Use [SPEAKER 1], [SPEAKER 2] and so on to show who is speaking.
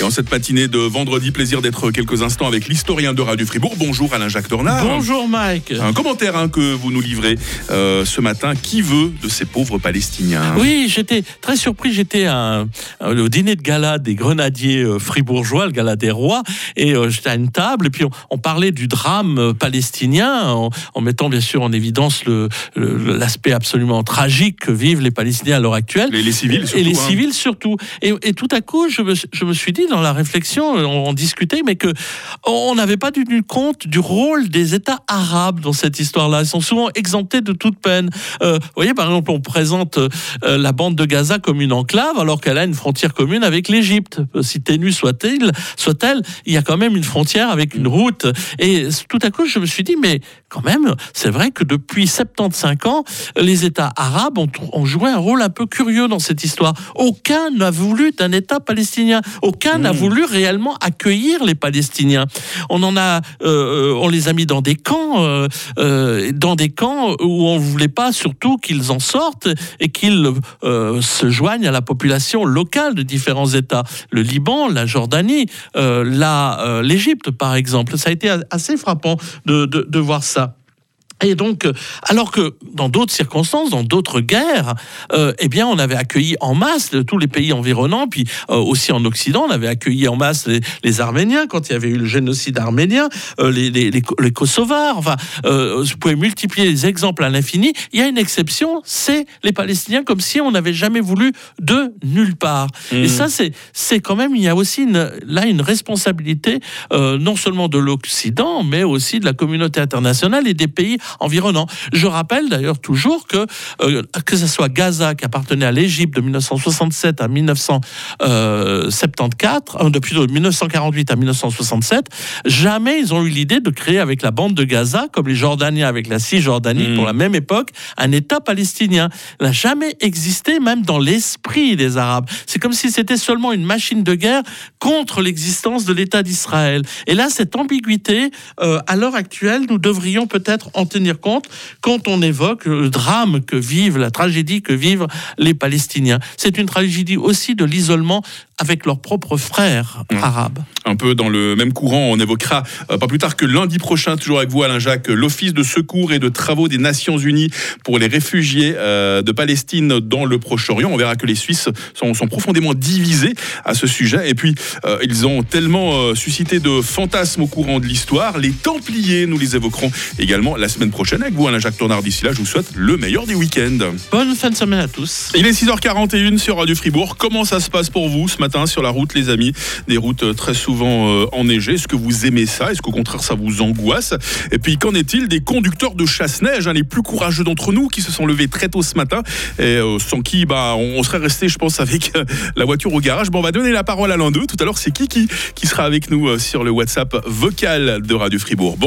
[SPEAKER 1] Et en cette matinée de vendredi, plaisir d'être quelques instants avec l'historien de Radio Fribourg. Bonjour Alain-Jacques Dornard.
[SPEAKER 2] Bonjour Mike.
[SPEAKER 1] Un commentaire hein, que vous nous livrez euh, ce matin. Qui veut de ces pauvres Palestiniens?
[SPEAKER 2] Oui, j'étais très surpris. J'étais un- au dîner de gala des grenadiers euh, fribourgeois, le gala des rois, et euh, j'étais à une table, et puis on, on parlait du drame euh, palestinien, en, en mettant bien sûr en évidence l'aspect absolument tragique que vivent les Palestiniens à l'heure actuelle.
[SPEAKER 1] les, les civils surtout.
[SPEAKER 2] et les
[SPEAKER 1] hein.
[SPEAKER 2] civils surtout. Et, et tout à coup, je me, je me suis dit dans la réflexion, on, on discutait, mais que on n'avait pas tenu compte du rôle des États arabes dans cette histoire-là. Ils sont souvent exemptés de toute peine. Euh, vous voyez, par exemple, on présente euh, la bande de Gaza comme une enclave, alors qu'elle a une frontière commune avec l'Égypte. Si ténue soit-elle, soit-elle, il y a quand même une frontière avec une route. Et tout à coup, je me suis dit, mais quand même, c'est vrai que depuis 75 ans, les États arabes ont, ont joué un rôle un peu curieux dans cette histoire. Aucun n'a voulu d'un État palestinien. Aucun n'a voulu réellement accueillir les Palestiniens. On en a, euh, on les a mis dans des camps, euh, euh, dans des camps où on voulait pas surtout qu'ils en sortent et qu'ils euh, se joignent à la population locale de différents États. Le Liban, la Jordanie, euh, la, euh, l'Égypte, par exemple. Ça a été assez frappant de, de, de voir ça. Et donc, euh, alors que dans d'autres circonstances, dans d'autres guerres, euh, eh bien, on avait accueilli en masse de tous les pays environnants, puis euh, aussi en Occident, on avait accueilli en masse les, les Arméniens quand il y avait eu le génocide arménien, euh, les, les, les, les Kosovars. Enfin, vous pouvez multiplier les exemples à l'infini. Il y a une exception, c'est les Palestiniens, comme si on n'avait jamais voulu de nulle part. Et ça, c'est c'est quand même, il y a aussi une, là une responsabilité non seulement de l'Occident, mais aussi de la communauté internationale et des pays environnants. Je rappelle d'ailleurs toujours que euh, que ce soit Gaza qui appartenait à l'Égypte de 1967 à 1974, euh, depuis 1948 à 1967, jamais ils ont eu l'idée de créer avec la bande de Gaza, comme les Jordaniens avec la Cisjordanie
[SPEAKER 1] Mm.
[SPEAKER 2] pour la même époque, un État palestinien. N'a jamais existé, même dans l'esprit des Arabes. C'est comme si c'était seulement une machine de guerre contre l'existence de l'État d'Israël. Et là, cette ambiguïté, euh, à l'heure actuelle, nous devrions peut-être en tenir compte quand on évoque le drame que vivent, la tragédie que vivent les Palestiniens. C'est une tragédie aussi de l'isolement avec leurs propres frères
[SPEAKER 1] Mm.
[SPEAKER 2] arabes.
[SPEAKER 1] un peu dans le même courant. On évoquera euh, pas plus tard que lundi prochain, toujours avec vous Alain Jacques, l'Office de secours et de travaux des Nations Unies pour les réfugiés euh, de Palestine dans le Proche-Orient. On verra que les Suisses sont, sont profondément divisés à ce sujet. Et puis, euh, ils ont tellement suscité de fantasmes au courant de l'histoire. Les Templiers, nous les évoquerons également la semaine prochaine avec vous Alain Jacques Tournard. D'ici là, je vous souhaite le meilleur des week-ends.
[SPEAKER 2] Bonne fin de semaine à tous.
[SPEAKER 1] Il est 6h41 sur Radio Fribourg. Comment ça se passe pour vous ce matin? Sur la route, les amis Des routes euh, très souvent euh, enneigées. Est-ce que vous aimez ça? Est-ce qu'au contraire, ça vous angoisse? Et puis, qu'en est-il des conducteurs de chasse-neige, hein, les plus courageux d'entre nous, qui se sont levés très tôt ce matin? Et euh, sans qui bah, on, serait resté, je pense, avec la voiture au garage Bon, on va donner la parole à l'un d'eux. Tout à l'heure, c'est Kiki qui sera avec nous sur le WhatsApp vocal de Radio Fribourg. Bon.